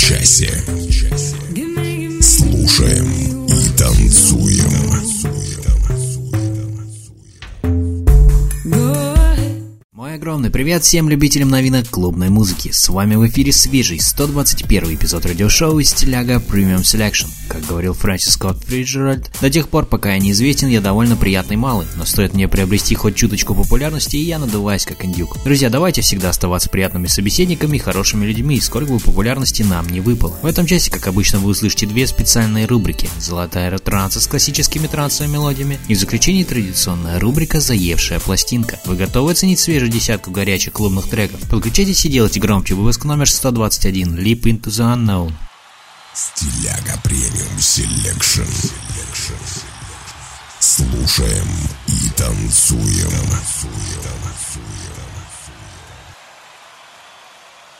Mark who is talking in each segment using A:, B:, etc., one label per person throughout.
A: часе. Слушаем и танцуем.
B: Мой огромный привет всем любителям новинок клубной музыки. С вами в эфире свежий 121 эпизод радиошоу «Стиляга Premium Selection». Как говорил Фрэнсис Скотт Фриджеральд, до тех пор, пока я неизвестен, я довольно приятный малый, но стоит мне приобрести хоть чуточку популярности, и я надуваюсь как индюк. Друзья, давайте всегда оставаться приятными собеседниками и хорошими людьми, сколько бы популярности нам не выпало. В этом часе, как обычно, вы услышите две специальные рубрики. Золотая транса с классическими трансовыми мелодиями и в заключении традиционная рубрика «Заевшая пластинка». Вы готовы оценить свежую десятку горячих клубных треков? Подключайтесь и делайте громче выпуск номер 121 «Leap into the Unknown».
A: Стиляга Premium Selection. Слушаем и танцуем.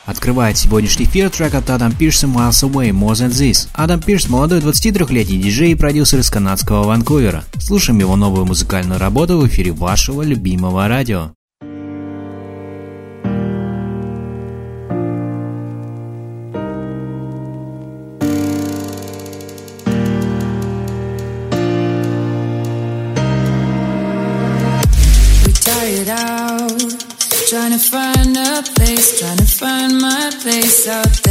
B: Открывает сегодняшний эфир трек от Адам Пирса «Miles Away More Than This». Адам Пирс – молодой 23-летний диджей и продюсер из канадского Ванкувера. Слушаем его новую музыкальную работу в эфире вашего любимого радио.
C: Out there.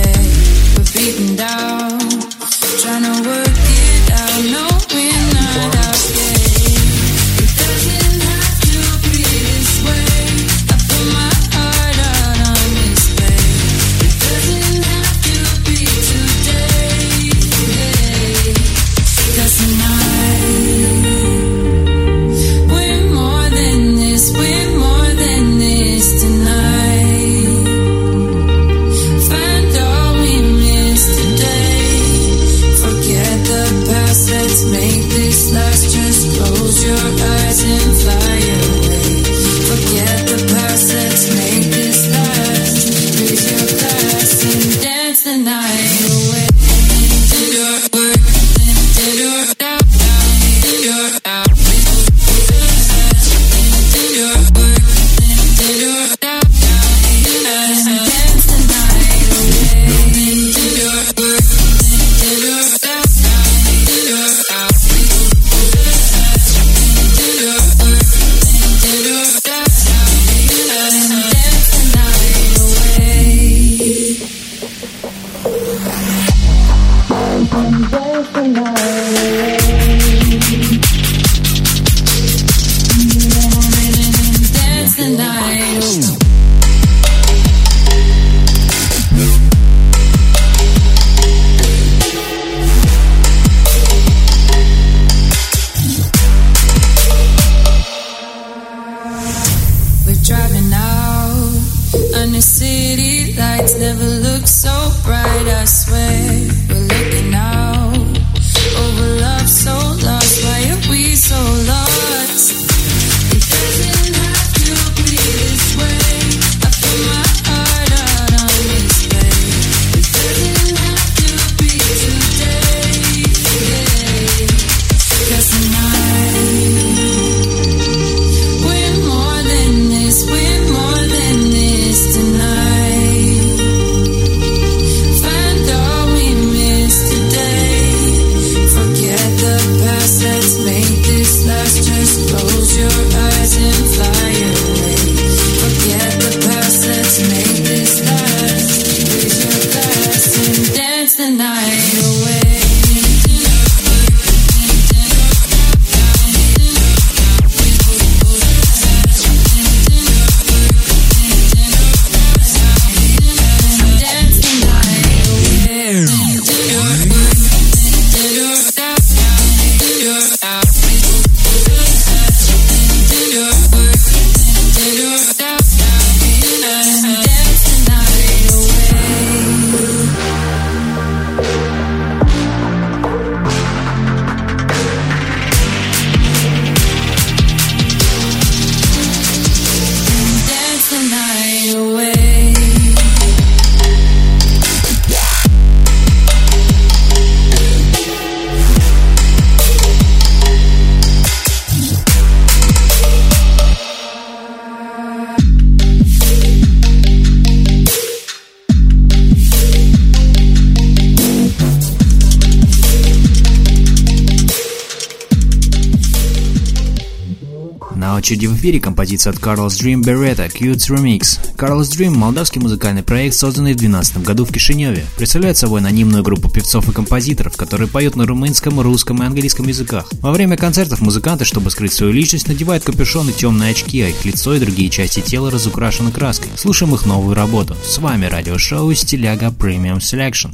B: Очереди в эфире композиция от Carlos Dream Beretta Cute Remix. Carlos Dream – молдавский музыкальный проект, созданный в 2012 году в Кишиневе. Представляет собой анонимную группу певцов и композиторов, которые поют на румынском, русском и английском языках. Во время концертов музыканты, чтобы скрыть свою личность, надевают капюшон и темные очки, а их лицо и другие части тела разукрашены краской. Слушаем их новую работу. С вами радиошоу «Стиляга Premium Selection».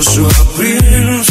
D: Σου απρίλος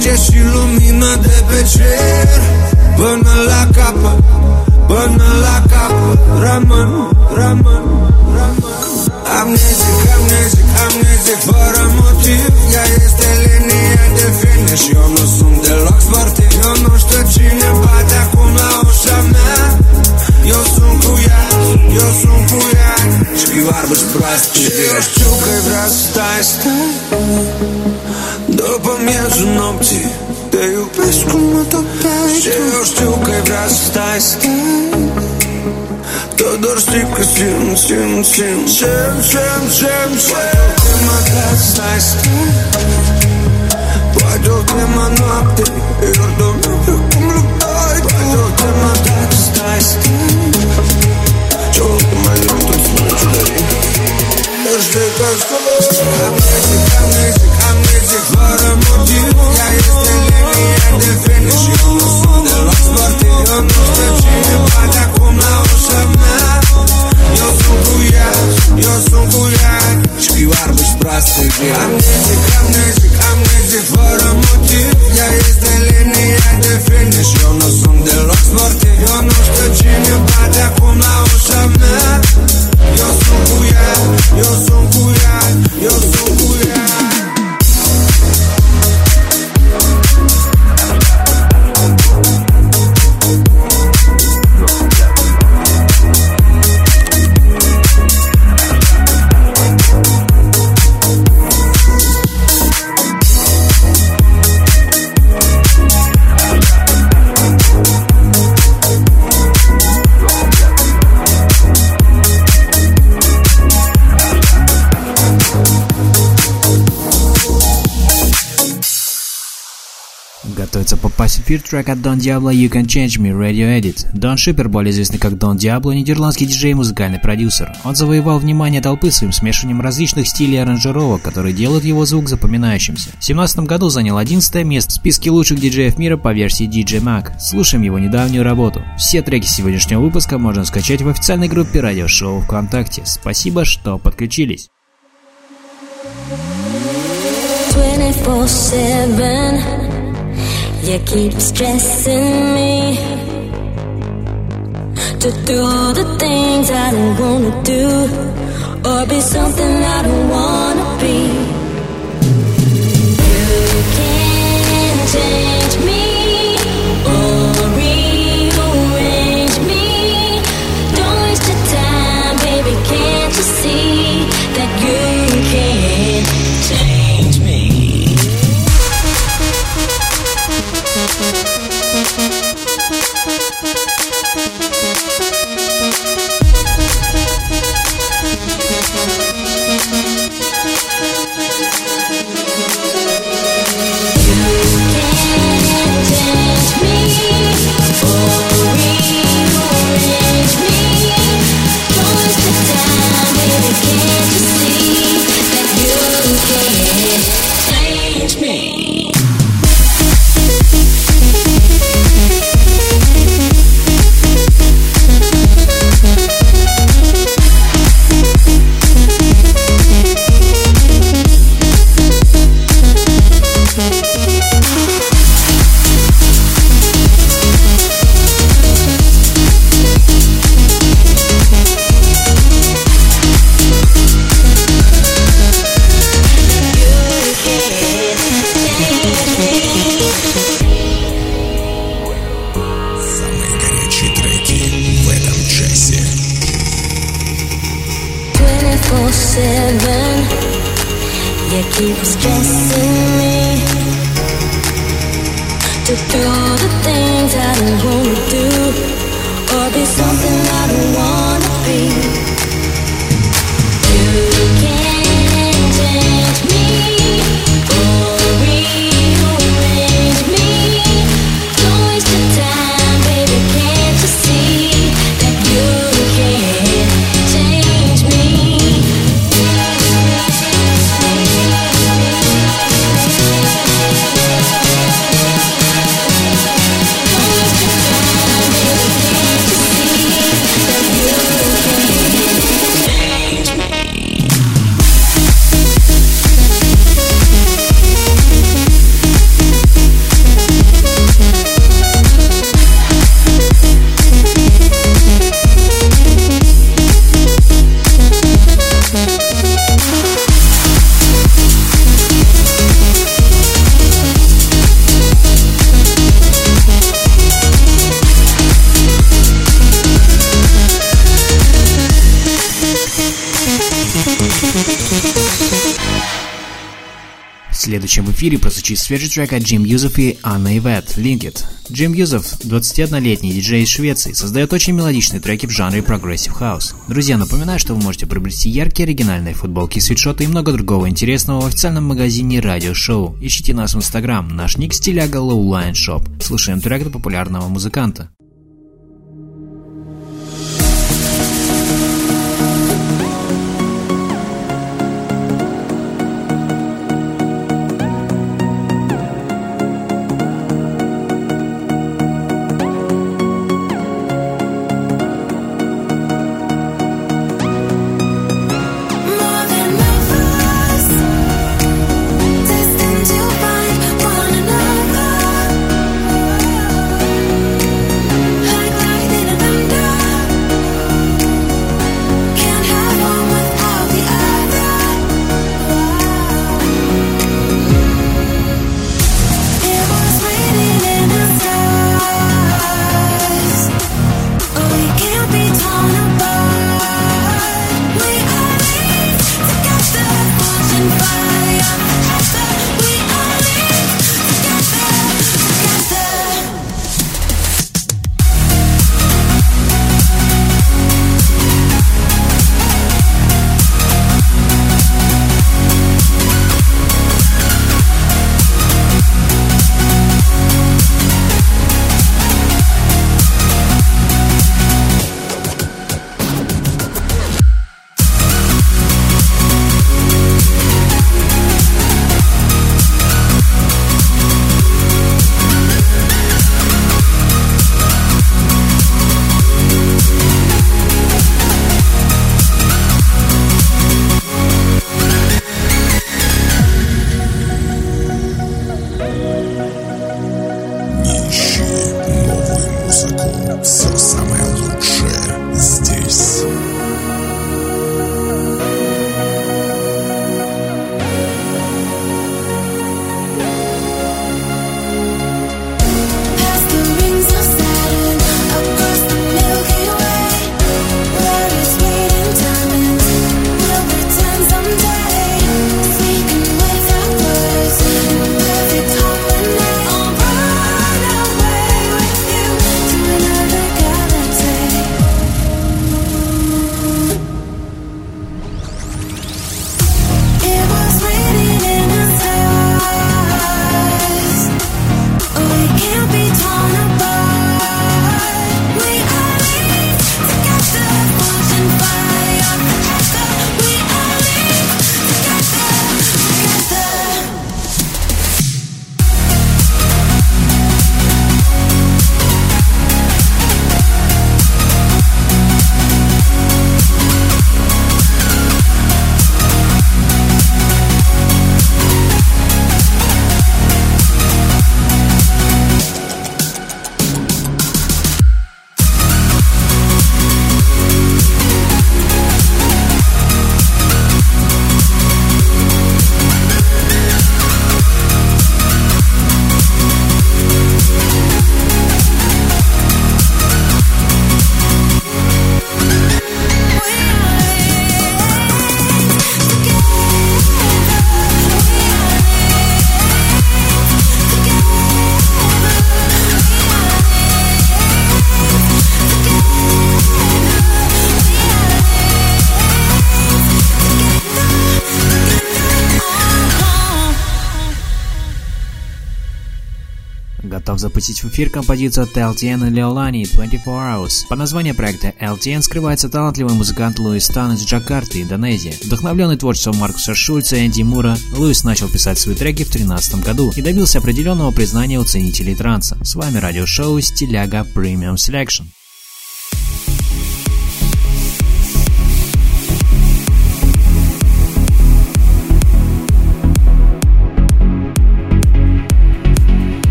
D: se va stinge și lumina de pe cer. Până la capăt, până la capăt. Rămân, rămân, rămân. Amnezic, amnezic, amnezic Fără motiv. Ea este linia de finish Eu nu sunt deloc sportiv. Eu nu știu cine bate acum la ușa mea. Eu sunt cu ea, eu sunt cu ea. Știu arbă și proastă Și eu știu că vrea să stai, stai După miezul nopții Te iubesc cum mă topești Și eu știu că vrea să stai, Tot doar știi că simt, simt, simt Simt, simt, simt, simt Poate ca să stai, Poate o temă noapte Eu dorm eu cum luptai Poate o temă Ty bez Ham music, ham music, ham music For a motive Ja jestem Lewi, jadę finish Już usunę lot sporty Odnoszę czyny, pada kumna oszemna Niosłuchuję Eu sunt cu ea, eu sunt cu ea Știu arbă și proastă Amnezic, amnezic, amnezic Fără motiv. Ea este linia de finish Eu nu sunt deloc sportiv. Eu nu știu cine bate acum la ușa mea. Eu sunt cu ea, eu sunt cu ea Eu sunt cu ea
B: эфир трек от Don Diablo You Can Change Me Radio Edit. Дон Шипер, более известный как Don Diablo, нидерландский диджей и музыкальный продюсер. Он завоевал внимание толпы своим смешиванием различных стилей аранжировок, которые делают его звук запоминающимся. В 2017 году занял 11 место в списке лучших диджеев мира по версии DJ Mag. Слушаем его недавнюю работу. Все треки сегодняшнего выпуска можно скачать в официальной группе радиошоу ВКонтакте. Спасибо, что подключились.
E: 24-7 You keep stressing me To do the things I don't wanna do Or be something I don't wanna be. You can't change
A: В
B: эфире прозвучит свежий трек от Jim Yosef и Anna Yvette «Linked». Jim Yosef, 21-летний диджей из Швеции, создает очень мелодичные треки в жанре progressive house. Друзья, напоминаю, что вы можете приобрести яркие оригинальные футболки, свитшоты и много другого интересного в официальном магазине Радио Шоу. Ищите нас в Инстаграм, наш ник стиляга Online Shop. Слушаем трек от популярного музыканта.
E: Эфир композицию от LTN и Leolani 24 Hours. По названию проекта LTN скрывается талантливый музыкант Луис Тан из Джакарты, Индонезия. Вдохновленный творчеством Маркуса Шульца и Энди Мура, Луис начал писать свои треки в 2013 году и добился определенного признания у ценителей транса. С вами радиошоу «Стиляга Premium Selection».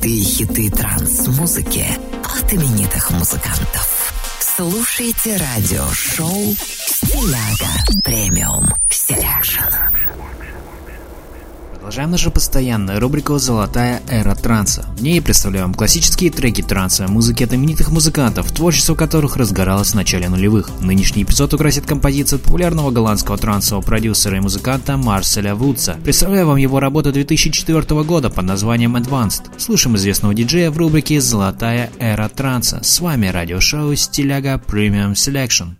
F: Золотые хиты транс-музыки от именитых музыкантов. Слушайте радиошоу «Стиляга Premium Selection».
E: Продолжаем нашу постоянную рубрику «Золотая эра транса». В ней представляем классические треки трансовой музыки от именитых музыкантов, творчество которых разгоралось в начале нулевых. Нынешний эпизод украсит композиция от популярного голландского трансового продюсера и музыканта Марселя Вудса. Представляю вам его работу 2004 года под названием Advanced. Слушаем известного диджея в рубрике «Золотая эра транса». С вами радиошоу «Стиляга Premium Selection».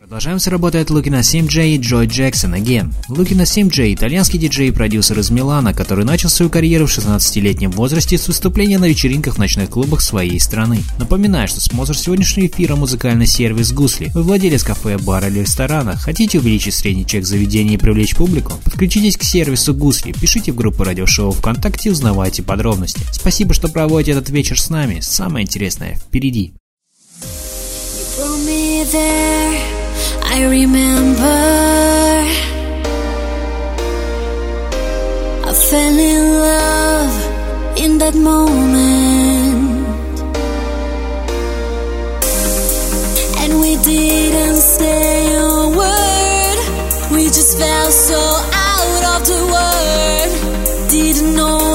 B: Продолжаем с работой от Лукина Сим-Джей и Джой Джексон Again. Лукина Сим-Джей – итальянский диджей и продюсер из Милана, который начал свою карьеру в 16-летнем возрасте с выступления на вечеринках в ночных клубах своей страны. Напоминаю, что спонсор сегодняшнего эфира – музыкальный сервис Гусли. Вы владелец кафе, бара или ресторана, хотите увеличить средний чек заведения и привлечь публику? Подключитесь к сервису Гусли, пишите в группу радиошоу ВКонтакте и узнавайте подробности. Спасибо, что проводите этот вечер с нами. Самое интересное впереди.
E: there. I remember I fell in love in that moment, and we didn't say a word. We just felt so out of the world. Didn't know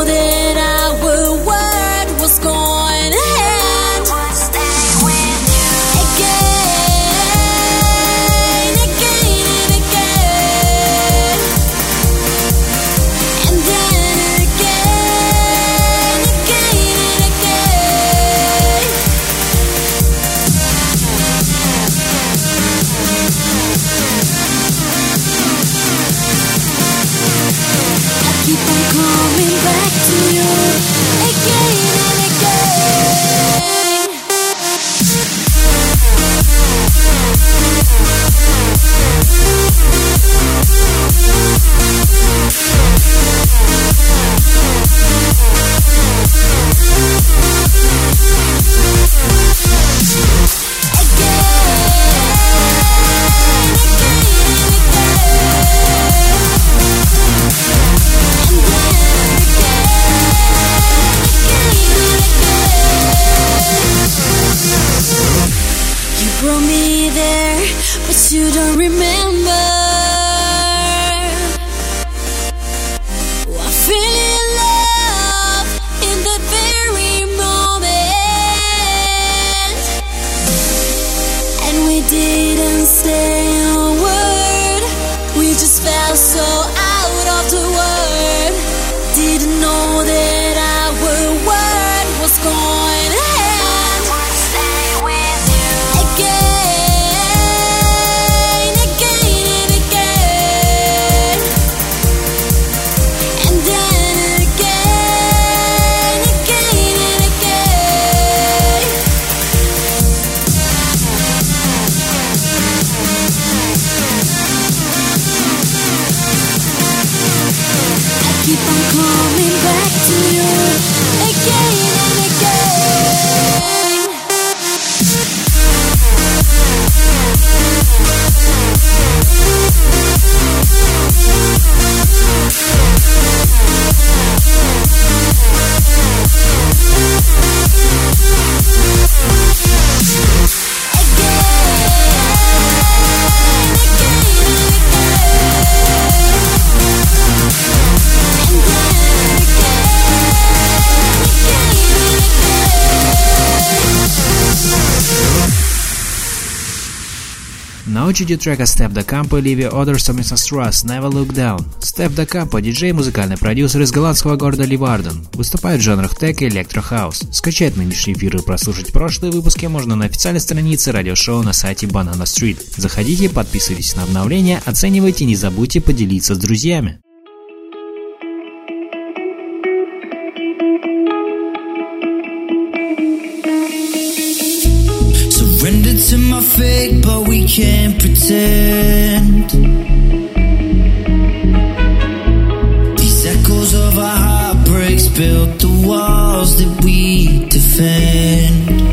B: Очереди трека Стеф да Кампо и Ливи Одерс Mrs. Russ Never Look Down. Стеф да Кампо – диджей музыкальный продюсер из голландского города Ливарден. Выступает в жанрах тек и электрохаус. Скачать нынешний эфир и прослушать прошлые выпуски можно на официальной странице радиошоу на сайте Banana Street. Заходите, подписывайтесь на обновления, оценивайте и не забудьте поделиться с друзьями.
G: To my but we can't pretend. These echoes of our heartbreaks built the walls that we defend.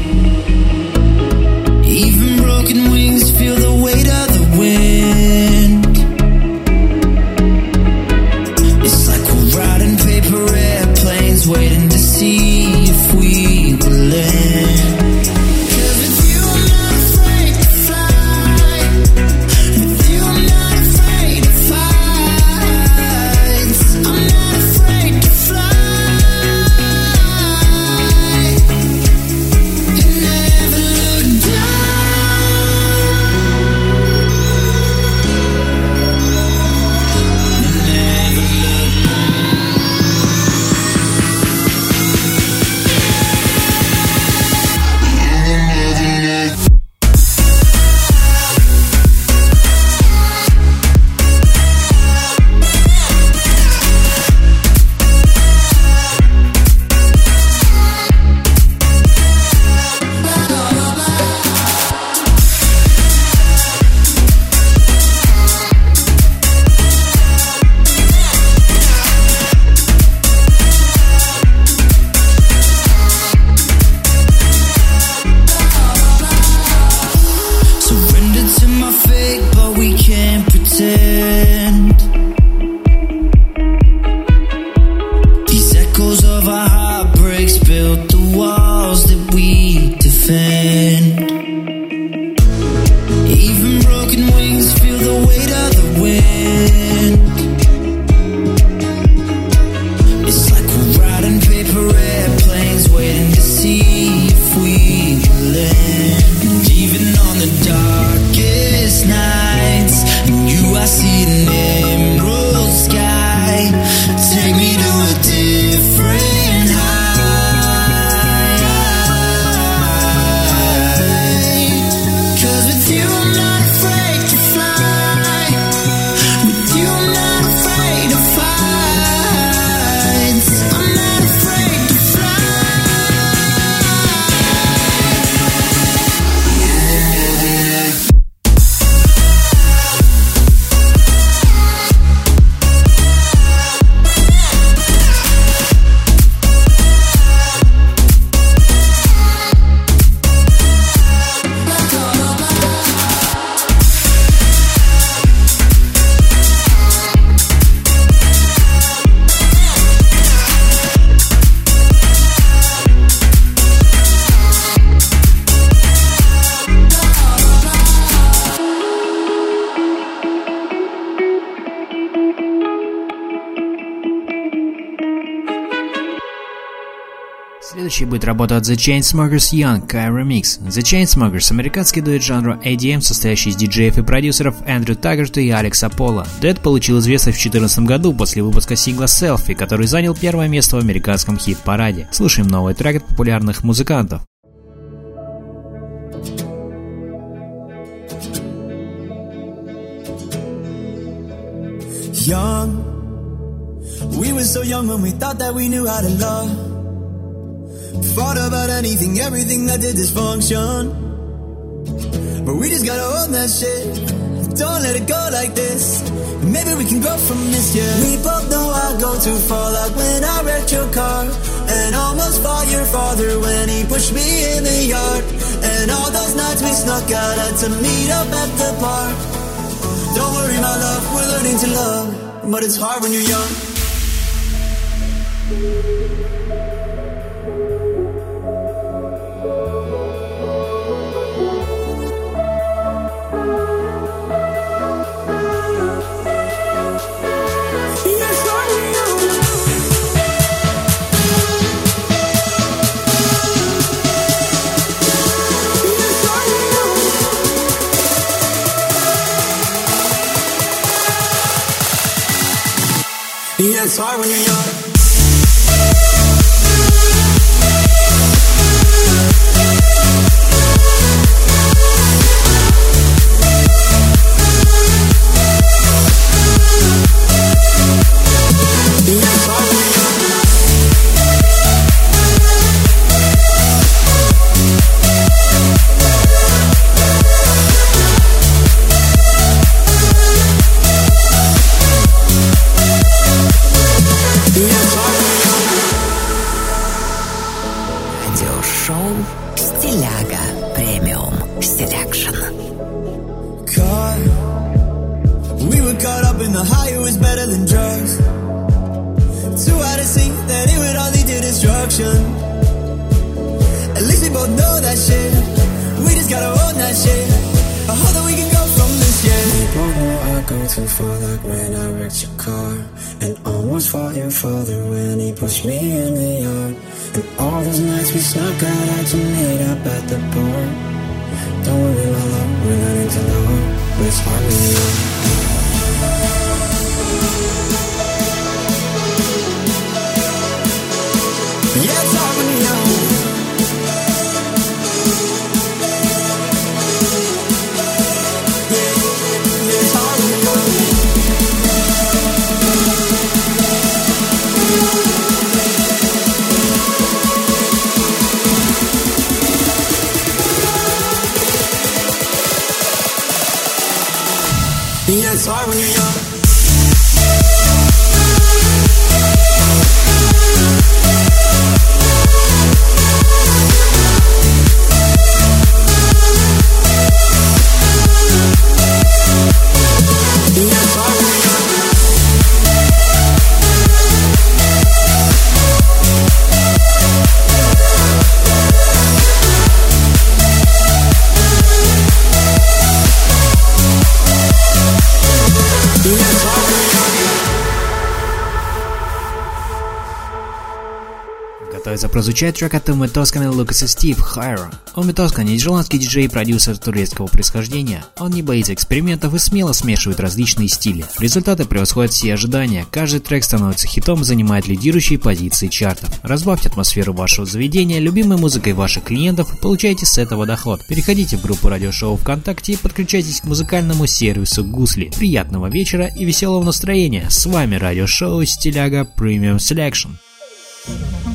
B: Следующей будет работа от The Chainsmokers Young Kai Remix. The Chainsmokers – американский дуэт жанра ADM, состоящий из диджеев и продюсеров Эндрю Таггарта и Алекса Пола. Дуэт получил известность в 2014 году после выпуска сингла Selfie, который занял первое место в американском хит-параде. Слушаем новый трек от популярных музыкантов.
H: Young We were so young when we thought that we knew how to love. Fought about anything, everything that did dysfunction. But we just gotta own that shit. Don't let it go like this. Maybe we can grow from this, yeah. We both know I go too far, like when I wrecked your car. And almost fought your father when he pushed me in the yard. And all those nights we snuck out had to meet up at the park. Don't worry, my love, we're learning to love. But it's hard when you're young. sorry when you're young.
I: that I made up at the bar. Don't worry, my love, we're not into love.
H: It's hard when you
B: прозвучает трек от Уми Тоскана и Лукаса Стив «Хайро». Тоскан – нидерландский диджей и продюсер турецкого происхождения. Он не боится экспериментов и смело смешивает различные стили. Результаты превосходят все ожидания. Каждый трек становится хитом и занимает лидирующие позиции чартов. Разбавьте атмосферу вашего заведения любимой музыкой ваших клиентов и получайте с этого доход. Переходите в группу радиошоу ВКонтакте и подключайтесь к музыкальному сервису Гусли. Приятного вечера и веселого настроения. С вами радиошоу Стиляга Premium Selection. Последним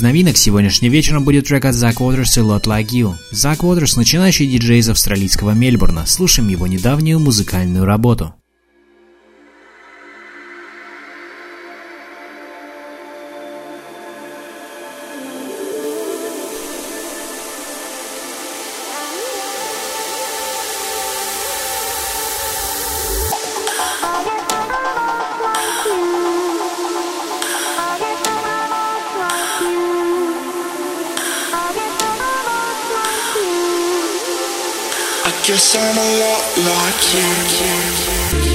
B: из новинок сегодняшним вечером будет трек от Zack Waters и Lot Like You. Zack Waters – начинающий диджей из австралийского Мельбурна. Слушаем его недавнюю музыкальную работу.
J: Guess I'm a lot like you.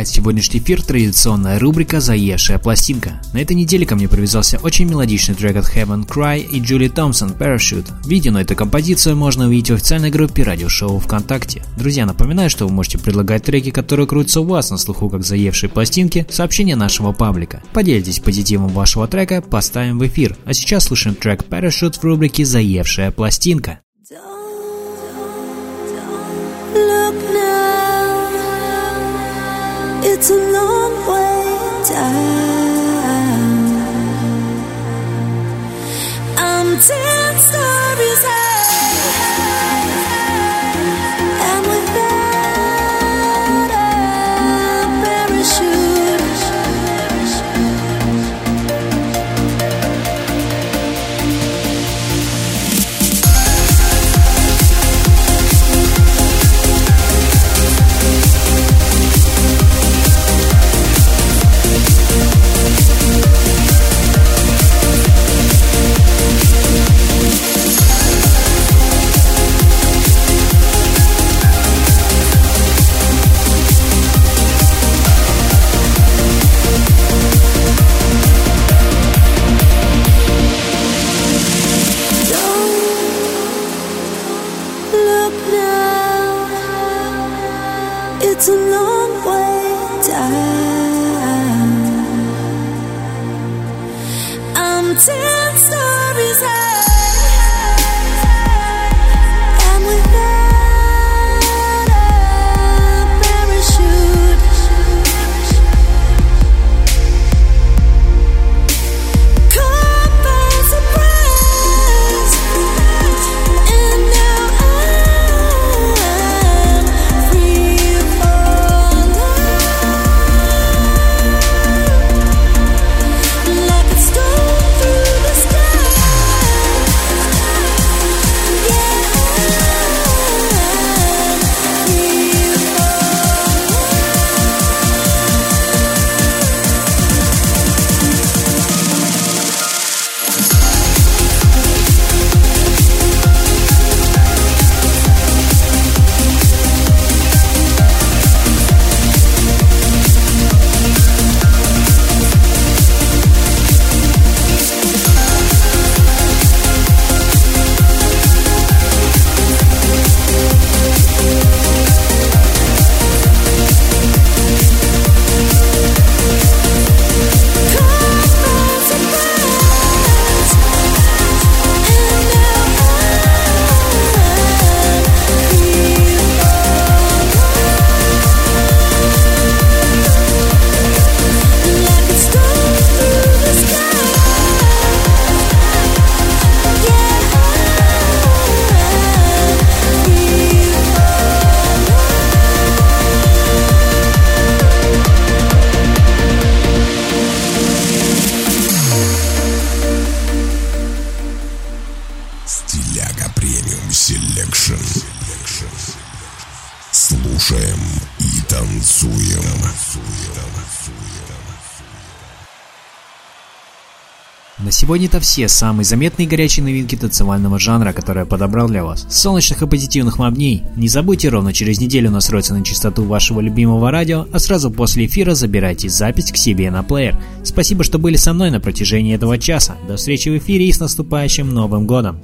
B: Закрывает сегодняшний эфир традиционная рубрика «Заевшая пластинка». На этой неделе ко мне привязался очень мелодичный трек от Heaven Cry и Джули Томпсон «Parachute». Видео на эту композицию можно увидеть в официальной группе радиошоу ВКонтакте. Друзья, напоминаю, что вы можете предлагать треки, которые крутятся у вас на слуху как заевшие пластинки, в сообщение нашего паблика. Поделитесь позитивом вашего трека, поставим в эфир. А сейчас слушаем трек «Parachute» в рубрике «Заевшая пластинка».
E: It's a long way down. I'm ten stories high,
B: сегодня это все самые заметные горячие новинки танцевального жанра, которые я подобрал для вас. Солнечных и позитивных вам дней. Не забудьте ровно через неделю настроиться на частоту вашего любимого радио, а сразу после эфира забирайте запись к себе на плеер. Спасибо, что были со мной на протяжении этого часа. До встречи в эфире и с наступающим Новым Годом!